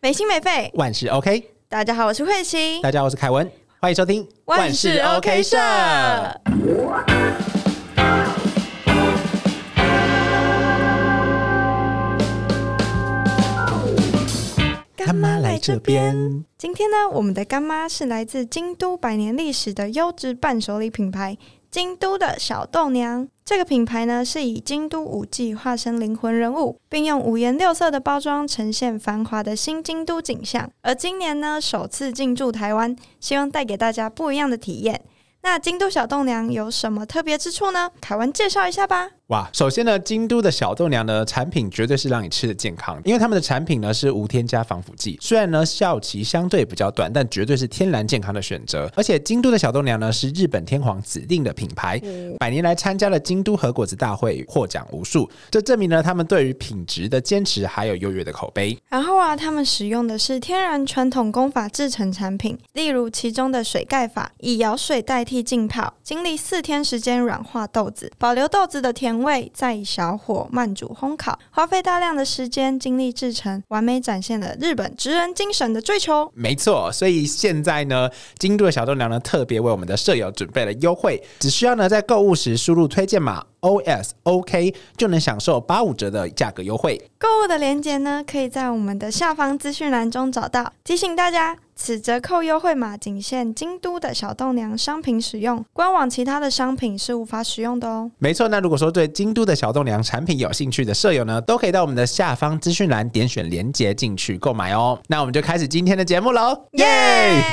没心没肺，万事 OK。大家好，我是慧琪，大家好，我是凯文，欢迎收听万事 OK 社。干妈来这边。今天呢，我们的干妈是来自京都百年历史的优质伴手礼品牌——京都的小豆娘。这个品牌呢，是以京都五季化身灵魂人物，并用五颜六色的包装呈现繁华的新京都景象。而今年呢，首次进驻台湾，希望带给大家不一样的体验。那京都小豆娘有什么特别之处呢？凯文介绍一下吧。哇，首先呢，京都的小豆娘呢产品绝对是让你吃的健康，因为他们的产品呢是无添加防腐剂，虽然呢效期相对比较短，但绝对是天然健康的选择。而且京都的小豆娘呢是日本天皇指定的品牌，百年来参加了京都和果子大会，获奖无数，这证明了他们对于品质的坚持，还有优越的口碑。然后啊，他们使用的是天然传统工法制成产品，例如其中的水盖法，以舀水代替浸泡，经历四天时间软化豆子，保留豆子的甜味，再以小火慢煮烘烤，花费大量的时间精力制成，完美展现了日本职人精神的追求。没错，所以现在呢，京都的小豆娘呢特别为我们的舍友准备了优惠，只需要呢在购物时输入推荐码 O S O K 就能享受八五折的价格优惠。购物的链接呢，可以在我们的下方资讯栏中找到。提醒大家，此折扣优惠码仅限京都的小豆娘商品使用，官网其他的商品是无法使用的哦。没错，那如果说对京都的小豆娘产品有兴趣的舍友呢，都可以到我们的下方资讯栏点选链接进去购买哦。那我们就开始今天的节目喽，耶！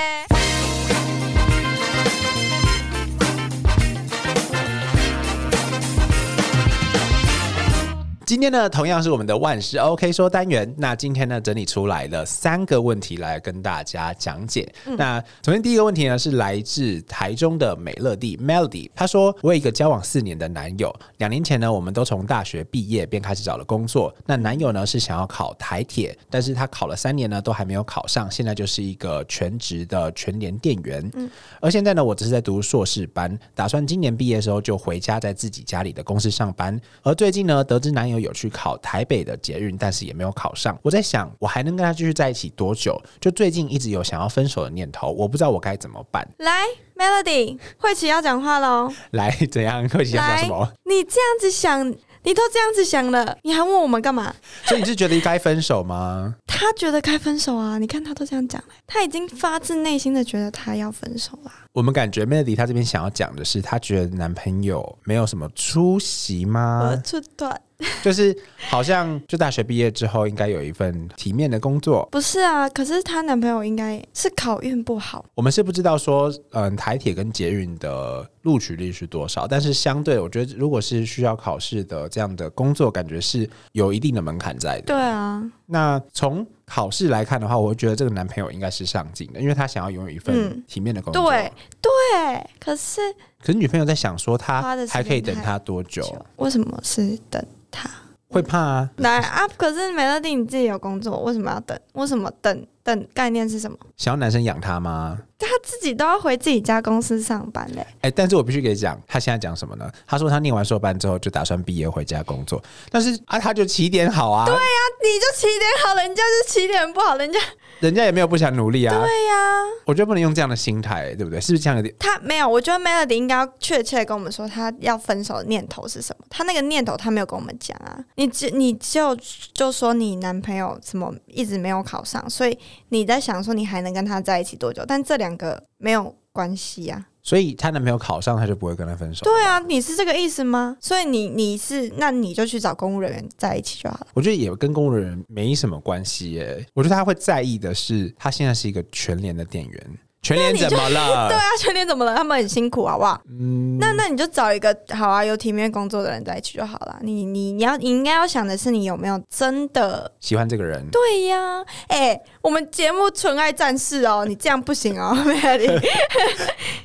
今天呢，同样是我们的万事 OK 说单元。那今天呢，整理出来了三个问题来跟大家讲解。那首先第一个问题呢，是来自台中的美乐蒂 Melody，她说：“我有一个交往四年的男友，两年前呢，我们都从大学毕业便开始找了工作。那男友呢是想要考台铁，但是他考了三年呢，都还没有考上，现在就是一个全职的全联店员。嗯，而现在呢，我只是在读硕士班，打算今年毕业的时候就回家，在自己家里的公司上班。而最近呢，得知男友有去考台北的捷运，但是也没有考上。我在想，我还能跟他继续在一起多久？就最近一直有想要分手的念头，我不知道我该怎么办。来，Melody，慧琪要讲话喽。来，怎样？慧琪要讲什么？你这样子想，你都这样子想了，你还问我们干嘛？所以你是觉得该分手吗？他觉得该分手啊！你看他都这样讲了，他已经发自内心的觉得他要分手啦。我们感觉 Melody 她这边想要讲的是，她觉得男朋友没有什么出息吗？出段。就是好像就大学毕业之后应该有一份体面的工作，不是啊？可是她男朋友应该是考运不好。我们是不知道说，嗯，台铁跟捷运的录取率是多少，但是相对我觉得，如果是需要考试的这样的工作，感觉是有一定的门槛在的。对啊，那从考试来看的话，我会觉得这个男朋友应该是上进的，因为他想要拥有一份体面的工作。对对，可是可是女朋友在想说，他还可以等他多久？为什么是等？他会怕啊？来啊！可是美乐蒂你自己有工作，为什么要等？为什么等？等概念是什么？想要男生养他吗？他自己都要回自己家公司上班嘞。哎，但是我必须给你讲，他现在讲什么呢？他说他念完硕班之后就打算毕业回家工作，但是啊，他就起点好啊。对呀，你就起点好，人家是起点不好，人家人家也没有不想努力啊。对呀，我觉得不能用这样的心态，对不对？是不是这样的？他没有，我觉得 Melody 应该要确切跟我们说他要分手的念头是什么。他那个念头他没有跟我们讲啊。你只你就就说你男朋友什么一直没有考上，所以你在想说你还能跟他在一起多久？但这两个没有关系啊。所以她男朋友考上，她就不会跟他分手。对啊，你是这个意思吗？所以你你是那你就去找公务人员在一起就好了。我觉得也跟公务人员没什么关系耶。我觉得他会在意的是，他现在是一个全联的店员。全联怎么了？对啊，全联怎么了？他们很辛苦，好不好？嗯，那那你就找一个好啊，有体面工作的人在一起就好了。你你你要你应该要想的是，你有没有真的喜欢这个人？对呀，哎，我们节目纯爱战士哦，你这样不行哦，美丽。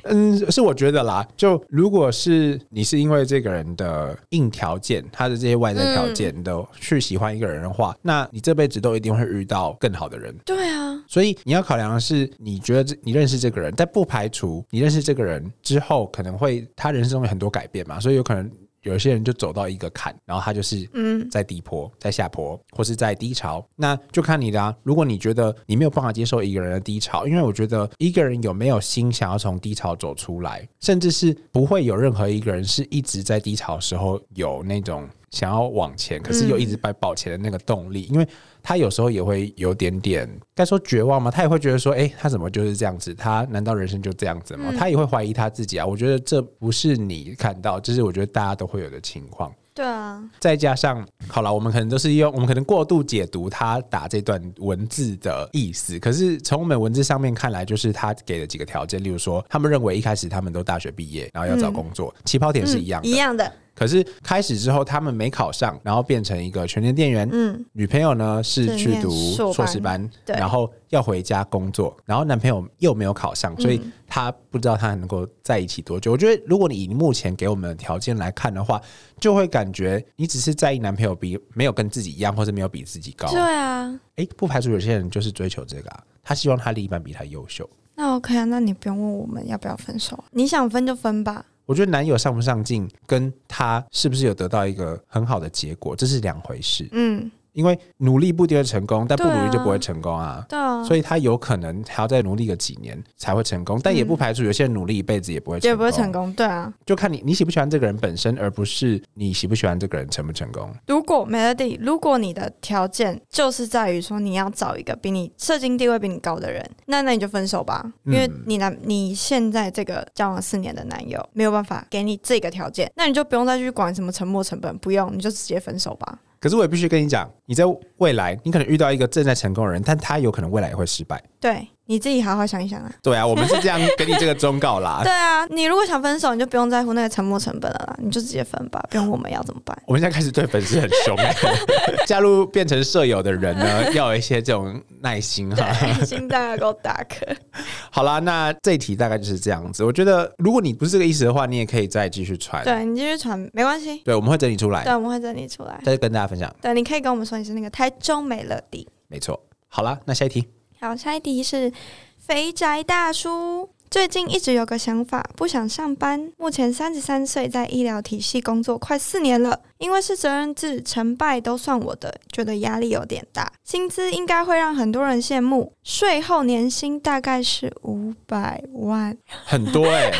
嗯，是我觉得啦，就如果是你是因为这个人的硬条件，他的这些外在条件都去喜欢一个人的话，那你这辈子都一定会遇到更好的人。对啊，所以你要考量的是，你觉得这你认识这个人，但不排除你认识这个人之后可能会他人生中有很多改变嘛，所以有可能有些人就走到一个坎，然后他就是嗯，在低坡、在下坡，或是在低潮，那就看你的啊。如果你觉得你没有办法接受一个人的低潮，因为我觉得一个人有没有心想要从低潮走出来，甚至是不会有任何一个人是一直在低潮的时候有那种想要往前，可是又一直在保前的那个动力，因为他有时候也会有点点该说绝望吗？他也会觉得说，诶，他怎么就是这样子？他难道人生就这样子吗？他也会怀疑他自己啊。我觉得这不是你看到，这是我觉得大家都会有的情况。对啊，再加上，好了，我们可能都是用我们可能过度解读他打这段文字的意思，可是从我们文字上面看来，就是他给了几个条件，例如说，他们认为一开始他们都大学毕业，然后要找工作，起跑点是一样的，一样的，可是开始之后，他们没考上，然后变成一个全年店员。嗯，女朋友呢是去读硕硕士班，对然后要回家工作，然后男朋友又没有考上，所以嗯他不知道他能够在一起多久。我觉得，如果你以目前给我们的条件来看的话，就会感觉你只是在意男朋友比没有跟自己一样，或者没有比自己高。对啊，诶，不排除有些人就是追求这个啊，他希望他另一半比他优秀。那 OK 啊，那你不用问我们要不要分手，你想分就分吧。我觉得男友上不上进，跟他是不是有得到一个很好的结果，这是两回事。嗯，因为努力不一定会成功，但不努力就不会成功啊。对啊，所以他有可能还要再努力个几年才会成功，但也不排除有些人努力一辈子也不会成功，也不会成。功。对啊，就看你你喜不喜欢这个人本身，而不是你喜不喜欢这个人成不成功。如果 Melody，如果你的条件就是在于说你要找一个比你社经地位比你高的人，那那你就分手吧，因为嗯你男你现在这个交往四年的男友没有办法给你这个条件，那你就不用再去管什么沉没成本，不用，你就直接分手吧。可是我也必须跟你讲，你在未来你可能遇到一个正在成功的人，但他有可能未来也会失败。对，你自己好好想一想啊。对啊，我们是这样给你这个忠告啦。对啊，你如果想分手，你就不用在乎那个沉没成本了啦，你就直接分吧，不用我们要怎么办？我们现在开始对粉丝很凶，加入变成舍友的人呢，要有一些这种耐心哈。对，心脏要够大颗。好啦，那这一题大概就是这样子。我觉得如果你不是这个意思的话，你也可以再继续传。对你继续传没关系，对，我们会整理出来对，，我们会整理出来。再跟大家分享。对，你可以跟我们说你是那个台中美乐蒂。没错。好啦，那下一题。好，下一题是肥宅大叔。最近一直有个想法，不想上班。目前三十三岁，在医疗体系工作快四年了。因为是责任制，成败都算我的，觉得压力有点大。薪资应该会让很多人羡慕，税后年薪大概是五百万。很多哎、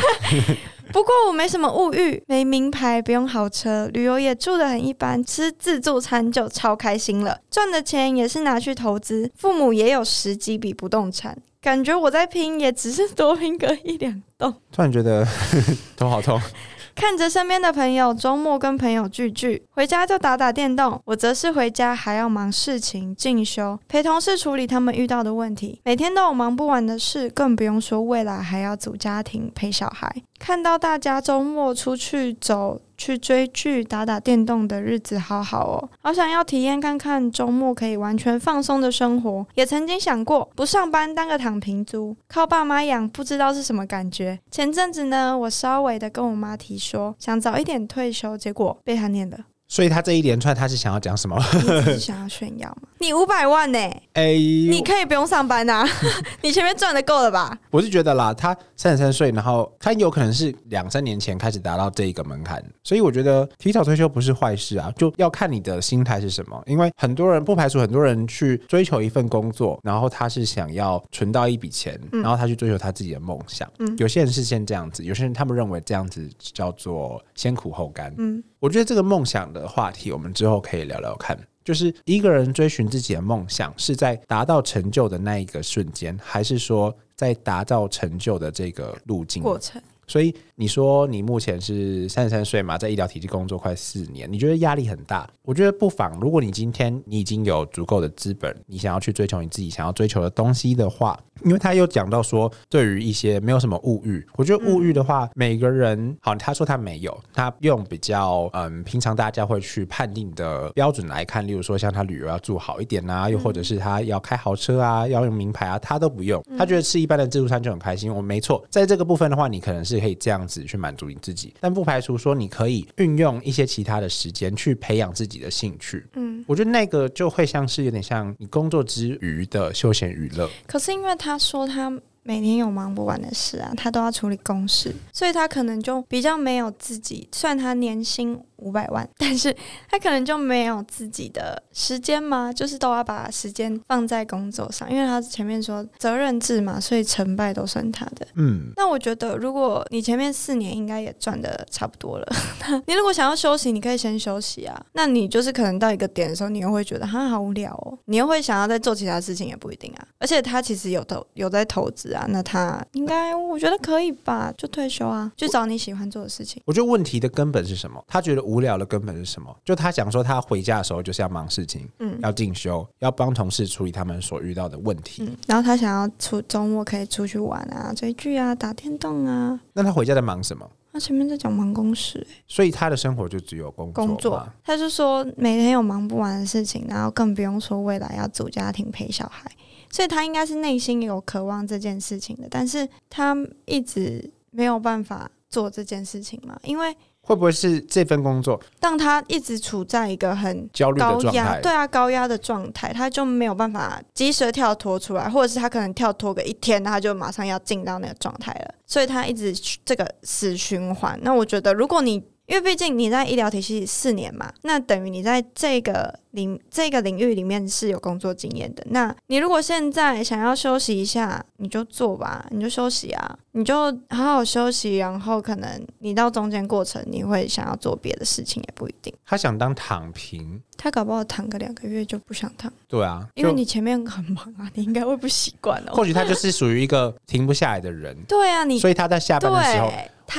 不过我没什么物欲，没名牌，不用豪车，旅游也住得很一般，吃自助餐就超开心了。赚的钱也是拿去投资，父母也有十几笔不动产，感觉我在拼也只是多拼个一两栋。突然觉得 头好痛。看着身边的朋友周末跟朋友聚聚，回家就打打电动，我则是回家还要忙事情、进修，陪同事处理他们遇到的问题，每天都有忙不完的事，更不用说未来还要组家庭、陪小孩。看到大家周末出去走、去追剧、打打电动的日子，好好哦，好想要体验看看周末可以完全放松的生活。也曾经想过不上班当个躺平族，靠爸妈养，不知道是什么感觉。前阵子呢，我稍微的跟我妈提说想早一点退休，结果被她念了。所以他这一连串他是想要讲什么？是想要炫耀吗？你五百万呢、哎、你可以不用上班呐、你前面赚的够了吧？我是觉得啦，他三十三岁，然后他有可能是两三年前开始达到这一个门槛，所以我觉得提早退休不是坏事啊，就要看你的心态是什么。因为很多人不排除很多人去追求一份工作，然后他是想要存到一笔钱，然后他去追求他自己的梦想。嗯有些人是先这样子，有些人他们认为这样子叫做先苦后甘。嗯，我觉得这个梦想的话题，我们之后可以聊聊看。就是一个人追寻自己的梦想，是在达到成就的那一个瞬间，还是说在达到成就的这个路径？过程所以你说你目前是三十三岁嘛，在医疗体系工作快四年，你觉得压力很大？我觉得不妨，如果你今天你已经有足够的资本，你想要去追求你自己想要追求的东西的话，因为他又讲到说，对于一些没有什么物欲，我觉得物欲的话，每个人好，他说他没有，他用比较嗯平常大家会去判定的标准来看，例如说像他旅游要住好一点啊，又或者是他要开豪车啊，要用名牌啊，他都不用，他觉得吃一般的自助餐就很开心。我没错，在这个部分的话，你可能是可以这样子去满足你自己，但不排除说你可以运用一些其他的时间去培养自己的兴趣。嗯，我觉得那个就会像是有点像你工作之余的休闲娱乐。可是因为他说他每天有忙不完的事啊，他都要处理公事，所以他可能就比较没有自己。虽然他年薪五百万，但是他可能就没有自己的时间嘛，就是都要把时间放在工作上，因为他前面说责任制嘛，所以成败都算他的。嗯，那我觉得，如果你前面四年应该也赚的差不多了，你如果想要休息，你可以先休息啊。那你就是可能到一个点的时候，你又会觉得他好无聊哦，你又会想要再做其他事情，也不一定啊。而且他其实有投有在投资啊，那他应该我觉得可以吧，就退休啊，就找你喜欢做的事情。我觉得问题的根本是什么？他觉得无聊的根本是什么？就他讲说，他回家的时候就是要忙事情，嗯要进修，要帮同事处理他们所遇到的问题。嗯，然后他想要出周末可以出去玩啊，追剧啊，打电动啊。那他回家在忙什么？他前面在讲忙公事、欸所以他的生活就只有工作工作，他就说每天有忙不完的事情，然后更不用说未来要组家庭陪小孩，所以他应该是内心有渴望这件事情的，但是他一直没有办法做这件事情嘛，因为会不会是这份工作当他一直处在一个很焦虑的状态？对啊，高压的状态，他就没有办法及时跳脱出来，或者是他可能跳脱个一天，他就马上要进到那个状态了，所以他一直这个死循环。那我觉得，如果你因为毕竟你在医疗体系四年嘛，那等于你在这个领这个领域里面是有工作经验的。那你如果现在想要休息一下，你就做吧，你就休息啊，你就好好休息。然后可能你到中间过程，你会想要做别的事情，也不一定。他想当躺平，他搞不好躺个两个月就不想躺。对啊，因为你前面很忙啊，你应该会不习惯哦。或许他就是属于一个停不下来的人，对啊，你所以他在下班的时候，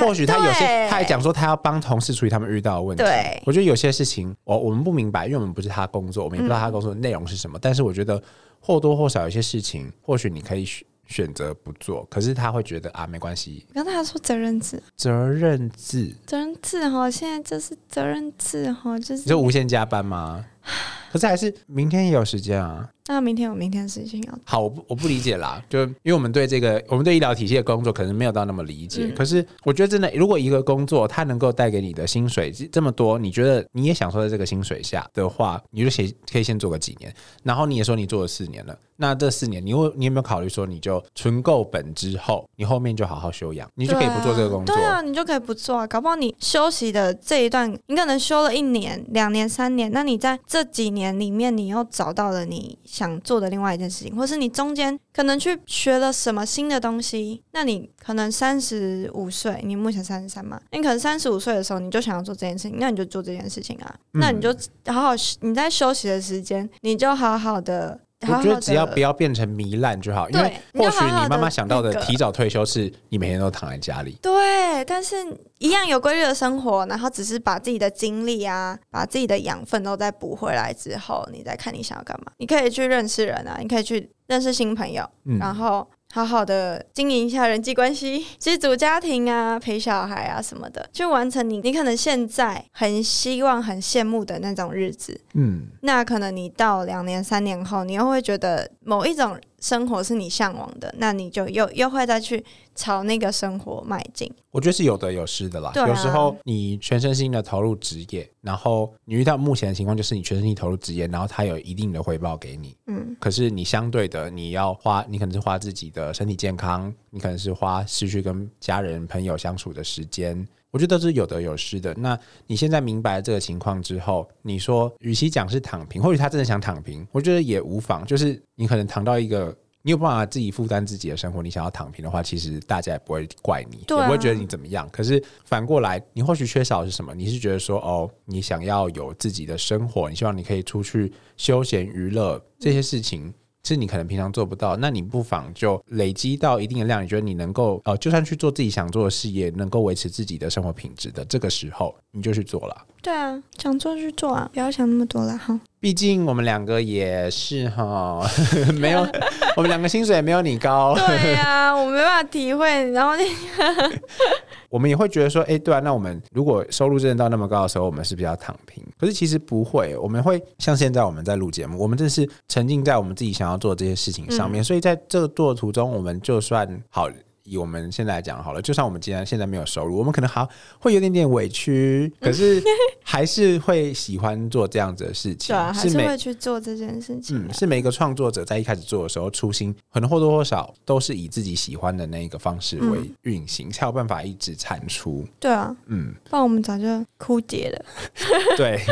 或许他有些他还讲说他要帮同事处理他们遇到的问题。对我觉得有些事情我我们不明白，因为我们不是他工作，我们也不知道他工作内容是什么。但是我觉得或多或少有些事情，或许你可以选选择不做，可是他会觉得啊没关系，刚才他说责任制，责任制，责任制哈，现在就是责任制哈，就是你就无限加班吗？可是还是明天也有时间啊。那明天有明天的事情要好，我不我不理解啦，就因为我们对这个，我们对医疗体系的工作可能没有到那么理解。嗯可是我觉得真的，如果一个工作它能够带给你的薪水这么多，你觉得你也享受在这个薪水下的话，你就先可以先做个几年。然后你也说你做了四年了，那这四年你有你有没有考虑说，你就存够本之后，你后面就好好休养，你就可以不做这个工作。对啊，你就可以不做啊。搞不好你休息的这一段，你可能休了一年、两年、三年，那你在这几年里面，你又找到了你想做的另外一件事情，或是你中间可能去学了什么新的东西。那你可能三十五岁，你目前三十三嘛，你可能三十五岁的时候你就想要做这件事情，那你就做这件事情啊。嗯那你就好好你在休息的时间，你就好好的。我觉得只要不要变成糜烂就好，因为或许你妈妈想到的提早退休是你每天都躺在家里。对，但是一样有规律的生活，然后只是把自己的精力啊，把自己的养分都再补回来之后，你再看你想要干嘛。你可以去认识人啊，你可以去认识新朋友，嗯然后好好的经营一下人际关系，其实组家庭啊、陪小孩啊什么的，去完成你你可能现在很希望、很羡慕的那种日子。嗯，那可能你到两年、三年后，你又会觉得某一种生活是你向往的，那你就又又会再去朝那个生活迈进。我觉得是有得有失的啦。啊有时候你全身心的投入职业，然后你遇到目前的情况就是你全身心投入职业，然后它有一定的回报给你。嗯，可是你相对的，你要花，你可能是花自己的身体健康，你可能是花失去跟家人朋友相处的时间。我觉得都是有得有失的。那你现在明白这个情况之后，你说，与其讲是躺平，或许他真的想躺平，我觉得也无妨。就是你可能躺到一个你有办法自己负担自己的生活，你想要躺平的话，其实大家也不会怪你，也不会觉得你怎么样。可是反过来，你或许缺少的是什么？你是觉得说，哦，你想要有自己的生活，你希望你可以出去休闲娱乐这些事情。是你可能平常做不到，那你不妨就累积到一定的量，你觉得你能够呃，就算去做自己想做的事业，能够维持自己的生活品质的这个时候，你就去做了。对啊，想做就去做啊，不要想那么多了哈。毕竟我们两个也是哈，没有 我们两个薪水也没有你高，对呀、我没办法体会。然后那 我们也会觉得说，哎、对啊，那我们如果收入真的到那么高的时候，我们是不是要躺平？可是其实不会，我们会像现在我们在录节目，我们真是沉浸在我们自己想要做的这些事情上面，所以在这个做的途中，我们就算好。以我们现在来讲好了，就算我们既然现在没有收入，我们可能还会有点点委屈，可是 还是会喜欢做这样子的事情。对啊，还是会去做这件事情、啊嗯，是每个创作者在一开始做的时候，初心可能或多或少都是以自己喜欢的那个方式为运行，才有办法一直产出。对啊，嗯，不然我们早就枯竭了。对。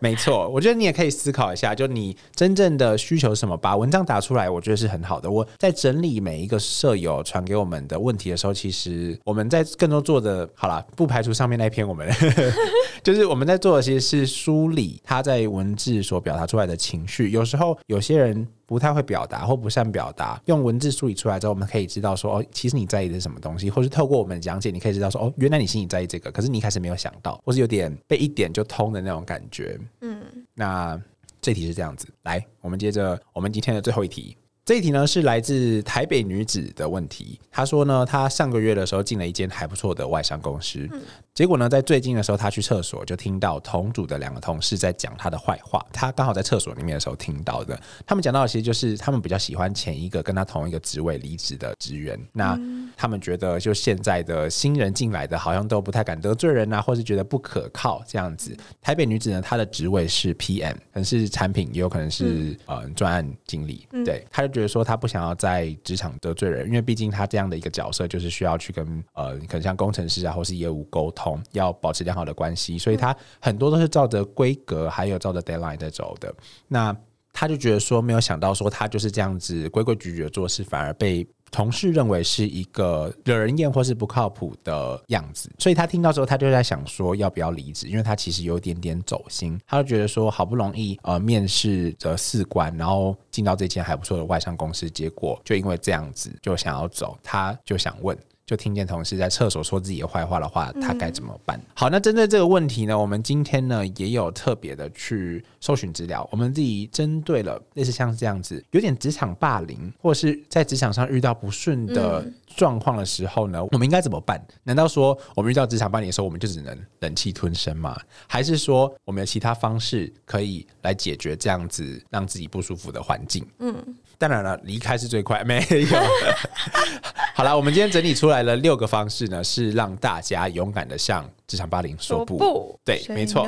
没错，我觉得你也可以思考一下，就你真正的需求什么，把文章打出来，我觉得是很好的。我在整理每一个舍友传给我们的问题的时候，其实我们在更多做的，好了，不排除上面那篇我们，就是我们在做的其实是梳理他在文字所表达出来的情绪。有时候有些人不太会表达或不善表达，用文字梳理出来之后，我们可以知道说，哦，其实你在意的是什么东西，或是透过我们的讲解，你可以知道说，哦，原来你心里在意这个，可是你一开始没有想到，或是有点被一点就通的那种感觉。嗯，那这题是这样子，来，我们接着我们今天的最后一题。这一题呢是来自台北女子的问题。她说呢，她上个月的时候进了一间还不错的外商公司，结果呢，在最近的时候，她去厕所就听到同组的两个同事在讲她的坏话。她刚好在厕所里面的时候听到的。他们讲到的其实就是他们比较喜欢前一个跟她同一个职位离职的职员。那他们觉得就现在的新人进来的好像都不太敢得罪人啊，或是觉得不可靠这样子。台北女子呢，她的职位是 PM，可能是产品，也有可能是、呃专案经理。对，她就觉得说他不想要在职场得罪人，因为毕竟他这样的一个角色就是需要去跟呃可能像工程师啊或是业务沟通，要保持良好的关系，所以他很多都是照着规格还有照着 deadline 在走的。那他就觉得说，没有想到说他就是这样子规规矩矩的做事，反而被同事认为是一个惹人厌或是不靠谱的样子。所以他听到之后，他就在想说要不要离职，因为他其实有点点走心。他就觉得说，好不容易呃面试的四关，然后进到这间还不错的外商公司，结果就因为这样子就想要走，他就想问。就听见同事在厕所说自己的坏话的话，他该怎么办？好，那针对这个问题呢，我们今天呢也有特别的去搜寻资料，我们自己针对了类似像这样子，有点职场霸凌，或是在职场上遇到不顺的状况的时候呢，我们应该怎么办？难道说我们遇到职场霸凌的时候，我们就只能忍气吞声吗？还是说我们有其他方式可以来解决这样子让自己不舒服的环境？嗯，当然了，离开是最快，没有。好了，我们今天整理出来了六个方式呢，是让大家勇敢的向职场霸凌说不。不，对没错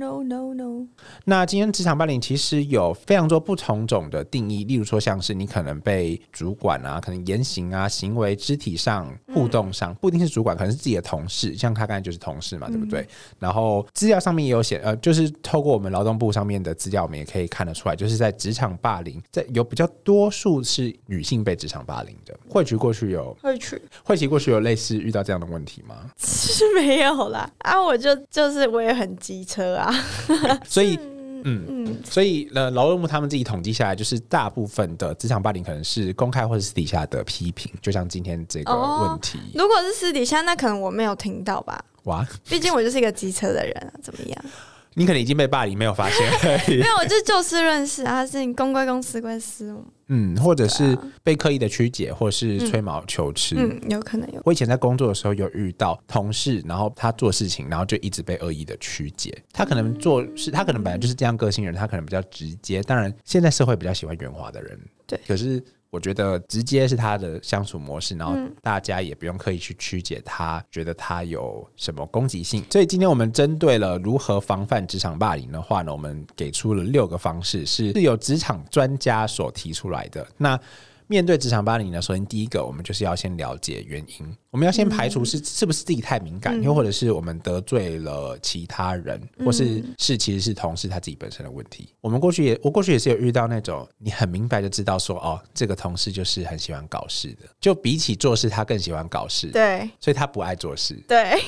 No no no 那今天职场霸凌其实有非常多不同种的定义，例如说像是你可能被主管啊，可能言行啊、行为、肢体上、互动上，不一定是主管，可能是自己的同事，像他刚才就是同事嘛，对不对？然后资料上面也有写，呃，就是透过我们劳动部上面的资料，我们也可以看得出来，就是在职场霸凌，在有比较多数是女性被职场霸凌的。慧菊过去有，会去慧琪过去有类似遇到这样的问题吗？是没有啦。啊，我就就是我也很机车啊。所以。嗯嗯，所以呃，劳动部他们自己统计下来，就是大部分的职场霸凌可能是公开或者私底下的批评，就像今天这个问题。如果是私底下，那可能我没有听到吧。哇，毕竟我就是一个机车的人啊，怎么样？你可能已经被霸凌，没有发现没。有，我就就事论事啊，是你公归公，私归私。嗯，或者是被刻意的曲解，或者是吹毛求疵。嗯，有可能有。我以前在工作的时候有遇到同事，然后他做事情，然后就一直被恶意的曲解。他可能做事，他可能本来就是这样个性人，他可能比较直接。当然，现在社会比较喜欢圆滑的人。对，可是。我觉得直接是他的相处模式，然后嗯大家也不用刻意去曲解他，觉得他有什么攻击性。所以今天我们针对了如何防范职场霸凌的话呢，我们给出了六个方式，是是由职场专家所提出来的。那面对职场霸凌呢，首先第一个，我们就是要先了解原因，我们要先排除是是不是自己太敏感，嗯。又或者是我们得罪了其他人，或是是其实是同事他自己本身的问题。我们过去也我过去也是有遇到那种你很明白就知道说哦，这个同事就是很喜欢搞事的，就比起做事他更喜欢搞事，对。所以他不爱做事。对，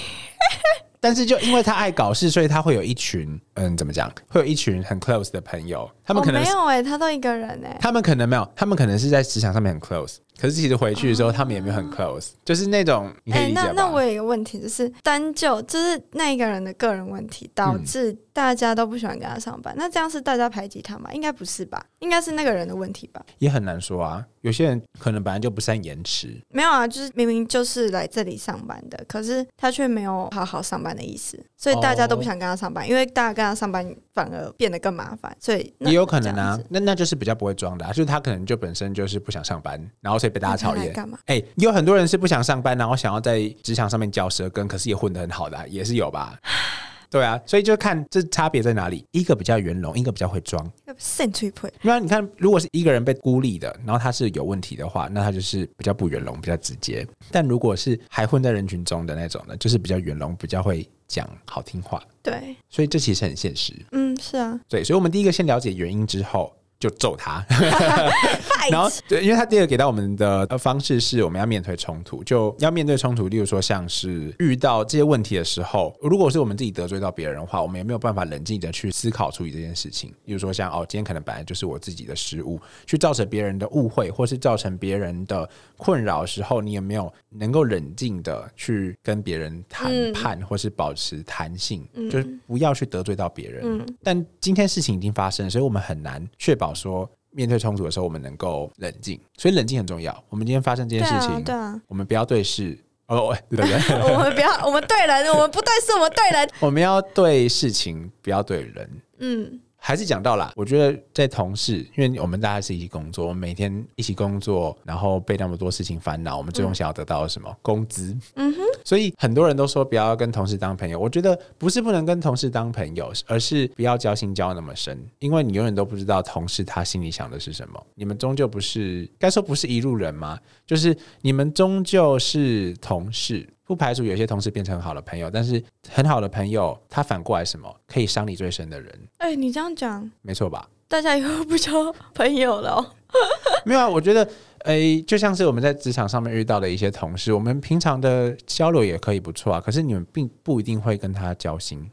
但是就因为他爱搞事，所以他会有一群嗯，怎么讲？会有一群很 close 的朋友，他们可能没有哎、他都一个人哎、他们可能没有，他们可能是在职场上面很 close，可是其实回去的时候，他们也没有很 close，就是那种你可以哎、理解吧？那那我有一个问题，就是单就就是那一个人的个人问题，导嗯致大家都不喜欢跟他上班。那这样是大家排挤他吗？应该不是吧？应该是那个人的问题吧？也很难说啊。有些人可能本来就不善延迟，没有啊，就是明明就是来这里上班的，可是他却没有好好上班的意思，所以大家都不想跟他上班，因为大家跟他上班反而变得更麻烦，所以也有可能啊。那那就是比较不会装的、啊，就是他可能就本身就是不想上班，然后所以被大家讨厌。干嘛？哎、有很多人是不想上班，然后想要在职场上面嚼舌根，可是也混得很好的啊、也是有吧？对啊，所以就看这差别在哪里，一个比较圆融，一个比较会装。要肾脆配，因为你看，如果是一个人被孤立的，然后他是有问题的话，那他就是比较不圆融，比较直接。但如果是还混在人群中的那种呢，就是比较圆融，比较会讲好听话。对，所以这其实很现实。嗯，是啊，对，所以我们第一个先了解原因之后。就揍他，太 然后对，因为他第二个给到我们的呃方式是我们要面对冲突，就要面对冲突。例如说，像是遇到这些问题的时候，如果是我们自己得罪到别人的话，我们也没有办法冷静的去思考处理这件事情。例如说，像哦，今天可能本来就是我自己的失误，去造成别人的误会，或是造成别人的困扰的时候，你有没有能够冷静的去跟别人谈判，或是保持弹性，就是不要去得罪到别人。嗯但今天事情已经发生，所以我们很难确保说面对冲突的时候我们能够冷静，所以冷静很重要。我们今天发生这件事情，，对啊，我们不要对事。哦，对不对，我们不要，我们对人，我们不对事，我们对人。我们要对事情，不要对人。嗯，还是讲到啦，我觉得在同事，因为我们大家是一起工作，我们每天一起工作，然后被那么多事情烦恼，我们最终想要得到什么？工资。嗯哼，所以很多人都说不要跟同事当朋友，我觉得不是不能跟同事当朋友，而是不要交心交那么深，因为你永远都不知道同事他心里想的是什么。你们终究不是该说不是一路人吗？就是你们终究是同事。不排除有些同事变成很好的朋友，但是很好的朋友，他反过来什么可以伤你最深的人，哎、你这样讲，没错吧？大家以后不交朋友了、哦。没有啊，我觉得，诶、就像是我们在职场上面遇到的一些同事，我们平常的交流也可以不错啊。可是你们并不一定会跟他交心，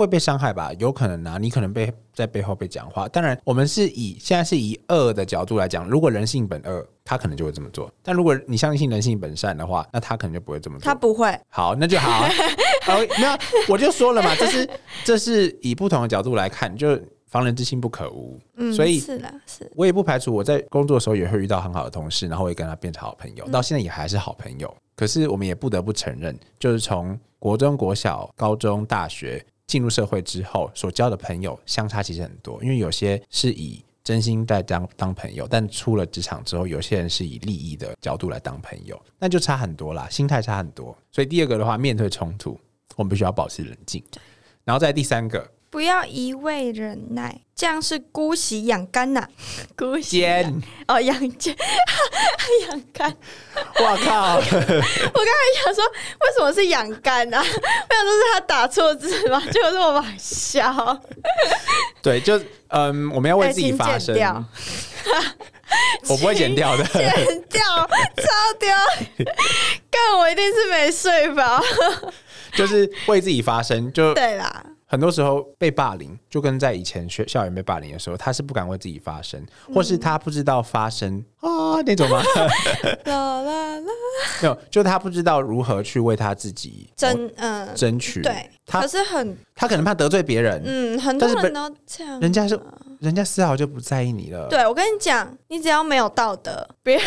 会被伤害吧？有可能啊，你可能被在背后被讲话。当然，我们是以现在是以恶的角度来讲，如果人性本恶，他可能就会这么做；但如果你相信人性本善的话，那他可能就不会这么做。他不会。好，那就好。好，那，我就说了嘛，这是这是以不同的角度来看，就防人之心不可无。嗯，所以是啦，是。我也不排除我在工作的时候也会遇到很好的同事，然后我也跟他变成好朋友，到现在也还是好朋友。可是我们也不得不承认，就是从国中、国小、高中、大学进入社会之后，所交的朋友相差其实很多，因为有些是以真心在当当朋友，但出了职场之后，有些人是以利益的角度来当朋友，那就差很多啦，心态差很多。所以第二个的话，面对冲突，我们必须要保持冷静。然后在第三个，不要一味忍耐，这样是姑息养肝呐、姑息，哦，养奸，养肝。我靠！我刚才想说，为什么是养肝啊？我想说是他打错字吗？结果是我好笑。对，就嗯，我们要为哎自己请发声。我不会剪掉的。剪掉，超丢！干，我一定是没睡饱。就是为自己发声。就对啦，很多时候被霸凌，就跟在以前学校园被霸凌的时候，他是不敢为自己发声，或是他不知道发声啊那种吗？啦啦啦，没有，就他不知道如何去为他自己争嗯，争取。对。他可是很他可能怕得罪别人，嗯，很多人都这样。人家是人家丝毫就不在意你了。对，我跟你讲，你只要没有道德，别人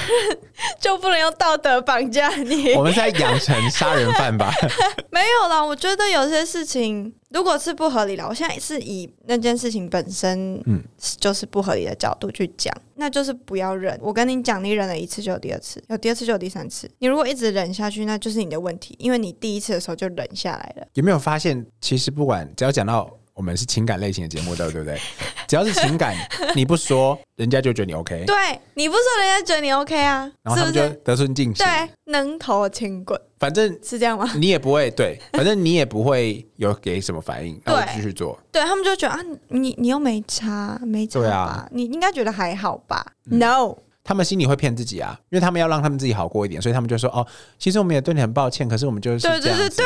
就不能用道德绑架你。我们在养成杀人犯吧？没有啦，我觉得有些事情如果是不合理的，我现在是以那件事情本身，嗯嗯，就是不合理的角度去讲，那就是不要忍。我跟你讲，你忍了一次就有第二次，有第二次就有第三次。你如果一直忍下去，那就是你的问题，因为你第一次的时候就忍下来了。有没有发现，其实不管只要讲到我们是情感类型的节目，对不对？只要是情感，你不说，人家就觉得你 OK，对，你不说人家觉得你 OK 啊，然后他们就？得寸进尺。对，能头轻滚反正是这样吗？你也不会对，反正你也不会有给什么反应，那我继续做。对他们就觉得啊，你你又没差，没差啊你应该觉得还好吧、嗯 n o 他们心里会骗自己啊，因为他们要让他们自己好过一点，所以他们就说哦，其实我们也对你很抱歉，可是我们就是。对对对对对对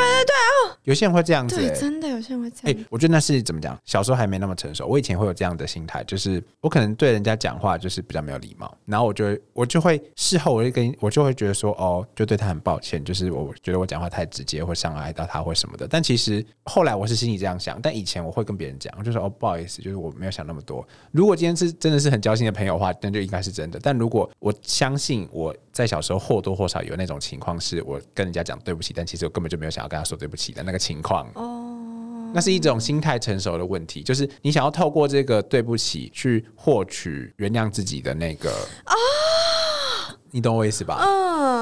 有些人会这样子、对，欸。真的有些人会这哎、样。我觉得那是怎么讲？小时候还没那么成熟，我以前会有这样的心态，就是我可能对人家讲话就是比较没有礼貌，然后我就会我就会事后我就跟我就会觉得说，哦，就对他很抱歉，就是我觉得我讲话太直接，会伤害到他或什么的。但其实后来我是心里这样想，但以前我会跟别人讲，我就说哦，不好意思，就是我没有想那么多。如果今天是真的是很交心的朋友的话，那就应该是真的。但如果我相信我在小时候或多或少有那种情况，是我跟人家讲对不起，但其实我根本就没有想要跟他说对不起的那个情况。哦，那是一种心态成熟的问题，就是你想要透过这个对不起去获取原谅自己的那个啊你懂我意思吧？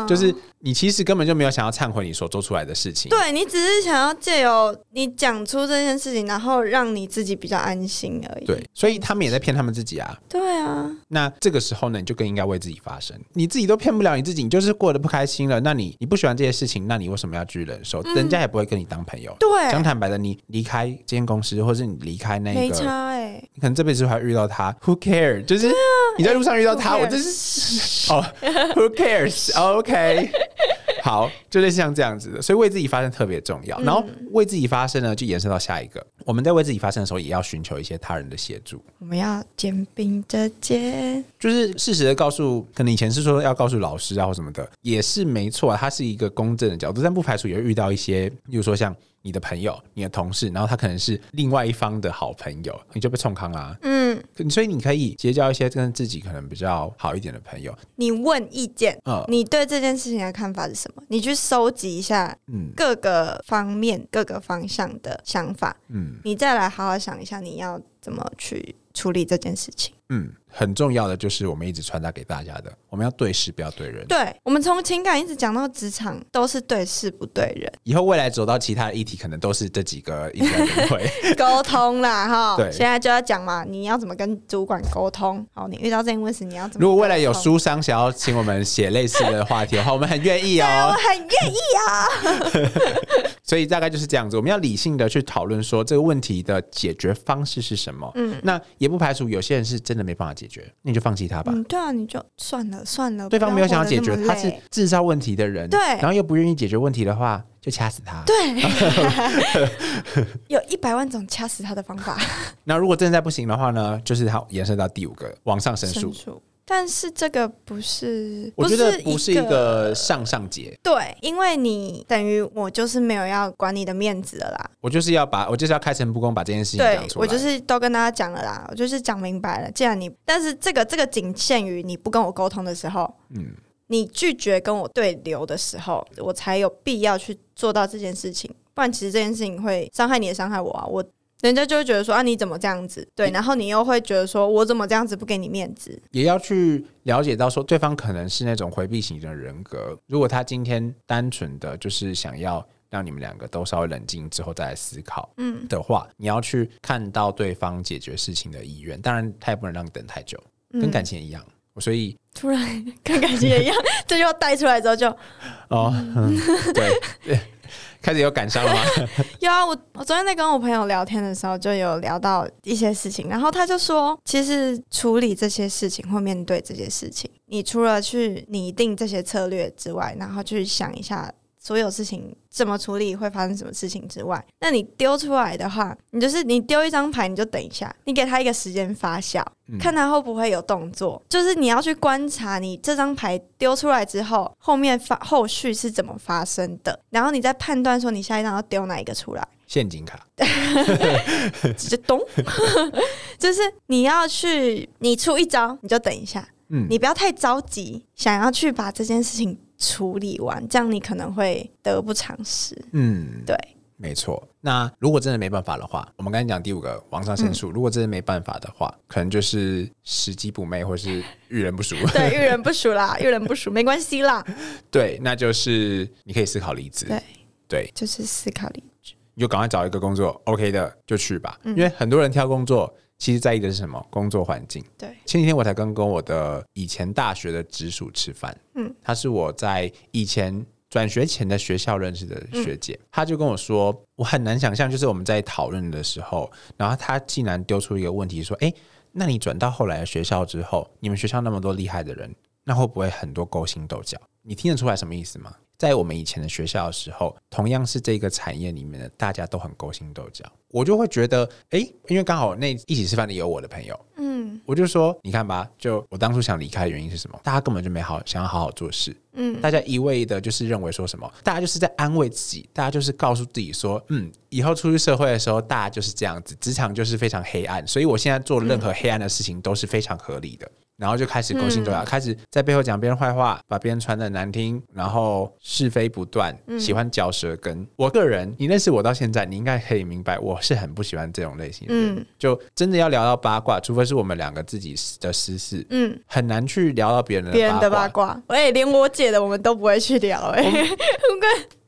嗯，就是你其实根本就没有想要忏悔你所做出来的事情。对你只是想要借由你讲出这件事情，然后让你自己比较安心而已。对，所以他们也在骗他们自己啊。对啊，那这个时候呢，你就更应该为自己发声。你自己都骗不了你自己，你就是过得不开心了。那你你不喜欢这些事情，那你为什么要继续忍受？人家也不会跟你当朋友。嗯对，讲坦白的，你离开这间公司，或是你离开那没个，差哎、你可能这辈子还遇到他，Who care？就是你在路上遇到他我真是 哦，Who cares？OK，、好，就类似像这样子的，所以为自己发声特别重要。然后为自己发声呢，就延伸到下一个，我们在为自己发声的时候，也要寻求一些他人的协助。我们要肩并着肩，就是适时的告诉，可能以前是说要告诉老师啊或什么的，也是没错啊，它是一个公正的角度，但不排除也会遇到一些，比如说像你的朋友、你的同事，然后他可能是另外一方的好朋友，你就被冲康啦、嗯，所以你可以结交一些跟自己可能比较好一点的朋友，你问意见，嗯。你对这件事情的看法是什么？你去收集一下嗯。各个方面、各个方向的想法，嗯。你再来好好想一下你要怎么去处理这件事情。嗯，很重要的就是我们一直传达给大家的，我们要对事不要对人。对我们从情感一直讲到职场，都是对事不对人，以后未来走到其他的议题，可能都是这几个一直在轮回。沟通啦哈。对现在就要讲嘛，你要怎么跟主管沟通？好，你遇到这件问题，你要怎么？如果未来有书商想要请我们写类似的话题的话，我们很愿意我哦。很愿意啊。所以大概就是这样子，我们要理性的去讨论说这个问题的解决方式是什么。嗯，那也不排除有些人是真的没办法解决，那你就放弃他吧。嗯，对啊，你就算了算了，对方没有想要解决，他是累制造问题的人，对然后又不愿意解决问题的话，就掐死他。对，有一百万种掐死他的方法。那如果真的再不行的话呢，就是他延伸到第五个往上申诉。诉，但是这个不是，我觉得不不是一个上上节，对，因为你等于我就是没有要管你的面子了啦。我就是要把我就是要开诚布公把这件事情对讲出来。我就是都跟大家讲了啦，我就是讲明白了。既然你，但是这个这个仅限于你不跟我沟通的时候，嗯你拒绝跟我对流的时候，我才有必要去做到这件事情。不然，其实这件事情会伤害你，也伤害我啊。我人家就会觉得说啊，你怎么这样子？对，然后你又会觉得说我怎么这样子不给你面子？也要去了解到说对方可能是那种回避型的人格。如果他今天单纯的就是想要让你们两个都稍微冷静之后再来思考，嗯的话，你要去看到对方解决事情的意愿。当然，他也不能让你等太久，跟感情也一样。所以突然 跟感情也一样，这句话带出来之后就哦，对，开始有感伤了吗？有啊，我我昨天在跟我朋友聊天的时候，就有聊到一些事情，然后他就说，其实处理这些事情或面对这些事情，你除了去拟定这些策略之外，然后去想一下所有事情怎么处理会发生什么事情之外，那你丢出来的话，你就是你丢一张牌，你就等一下，你给他一个时间发酵，看他会不会有动作，就是你要去观察你这张牌丢出来之后，后面发后续是怎么发生的，然后你再判断说你下一张要丢哪一个出来。陷阱卡，直接咚，就是你要去，你出一招你就等一下，嗯，你不要太着急，想要去把这件事情处理完，这样你可能会得不偿失。嗯，对，没错。那如果真的没办法的话，我们刚才讲第五个网上申诉，如果真的没办法的话，可能就是时机不昧，或是遇人不淑。对，遇人不淑啦，遇人不淑没关系啦，对，那就是你可以思考离职。对对，就是思考离职。你就赶快找一个工作 OK 的就去吧，嗯因为很多人挑工作。其实在意的是什么？工作环境。对，前几天我才刚跟我的以前大学的直属吃饭，嗯嗯，她是我在以前转学前的学校认识的学姐，她就跟我说，我很难想象，就是我们在讨论的时候，然后她竟然丢出一个问题说，哎，那你转到后来的学校之后，你们学校那么多厉害的人，那会不会很多勾心斗角？你听得出来什么意思吗？在我们以前的学校的时候，同样是这个产业里面的，大家都很勾心斗角，我就会觉得，哎，因为刚好那一起吃饭的有我的朋友，嗯。我就说，你看吧，就我当初想离开的原因是什么？大家根本就没好想要好好做事，嗯，大家一味的就是认为说什么，大家就是在安慰自己，大家就是告诉自己说，嗯，以后出去社会的时候，大家就是这样子，职场就是非常黑暗，所以我现在做任何黑暗的事情都是非常合理的。然后就开始勾心斗角，开始在背后讲别人坏话，把别人传的难听，然后是非不断，喜欢嚼舌根。我个人，你认识我到现在，你应该可以明白，我是很不喜欢这种类型的人。嗯就真的要聊到八卦，除非是我们两个自己的私事，嗯，很难去聊到别人的别人的八卦。卦，哎，连我姐的我们都不会去聊，哎，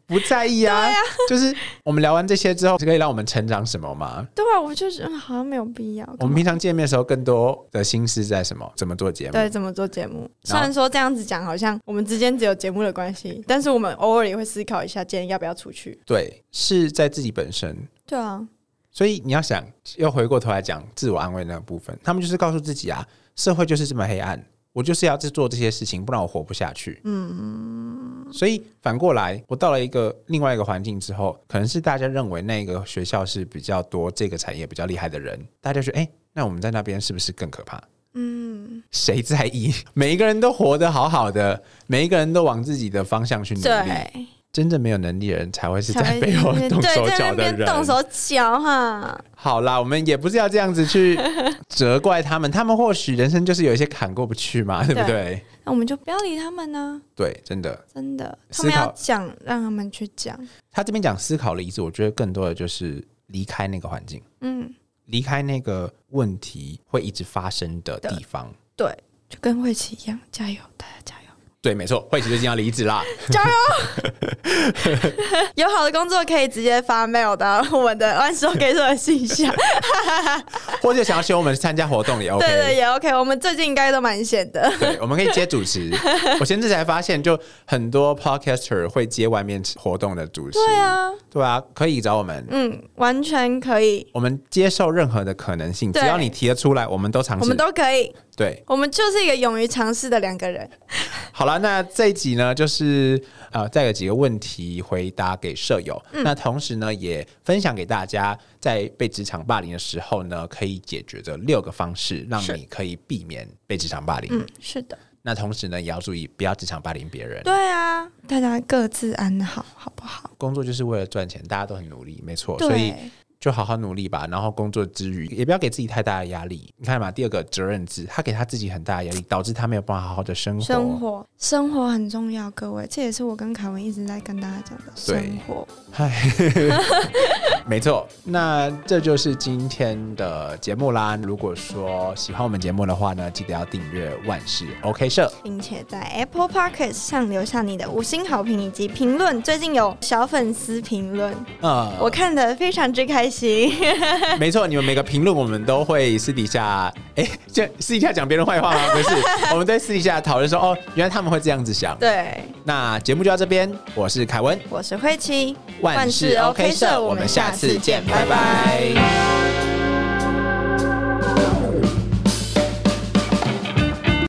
不在意啊，就是我们聊完这些之后，可以让我们成长什么吗？对啊，我就是嗯好像没有必要。我们平常见面的时候，更多的心思在什么？怎么做节目？对怎么做节目？虽然说这样子讲，好像我们之间只有节目的关系，但是我们偶尔也会思考一下，今天要不要出去。对，是在自己本身。对啊，所以你要想，又回过头来讲自我安慰那个部分，他们就是告诉自己啊，社会就是这么黑暗，我就是要去做这些事情，不然我活不下去。嗯，所以反过来，我到了一个另外一个环境之后，可能是大家认为那个学校是比较多这个产业比较厉害的人，大家觉得，哎、那我们在那边是不是更可怕？嗯，谁在意？每一个人都活得好好的，每一个人都往自己的方向去努力。对，真正没有能力的人才会是在背后动手脚的人。动手脚哈。好啦，我们也不是要这样子去 责怪他们，他们或许人生就是有一些坎过不去嘛，对不对？那我们就不要理他们呢、对，真的。真的，他们要讲，让他们去讲。他这边讲思考离职，我觉得更多的就是离开那个环境，嗯，离开那个问题会一直发生的地方。对，就跟慧琪一样，加油，大家加油，对，没错，惠琪最近要离职啦。加油！有好的工作可以直接发 mail 到我们的万寿给的信箱。或者想要请我们参加活动也 OK。对对，也 OK。我们最近应该都蛮闲的。对，我们可以接主持。我前阵才发现，就很多 podcaster 会接外面活动的主持。对，啊，对啊，可以找我们。嗯，完全可以，我们接受任何的可能性，只要你提得出来，我们都尝试。我们都可以。对，我们就是一个勇于尝试的两个人。好了，那这一集呢，就是呃，再有几个问题回答给舍友。嗯那同时呢，也分享给大家，在被职场霸凌的时候呢，可以解决的六个方式，让你可以避免被职场霸凌。嗯，是的，那同时呢，也要注意不要职场霸凌别人。对啊，大家各自安好，好不好？工作就是为了赚钱，大家都很努力，没错。所以对，就好好努力吧，然后工作之余也不要给自己太大的压力。你看嘛，第二个责任制，他给他自己很大的压力，导致他没有办法好好的生活。生活生活很重要，各位，这也是我跟凯文一直在跟大家讲的。对生活，嗨，没错，那这就是今天的节目啦。如果说喜欢我们节目的话呢，记得要订阅万事 OK 社。并且在 Apple Podcast 上留下你的五星好评以及评论。最近有小粉丝评论，嗯，我看的非常之开心。没错，你们每个评论我们都会私底下，哎，就私底下讲别人坏话吗？不是，我们在私底下讨论说，哦，原来他们会这样子想。对，那节目就到这边，我是凯文，我是慧琪，万事 OK 社，我们下次见，拜拜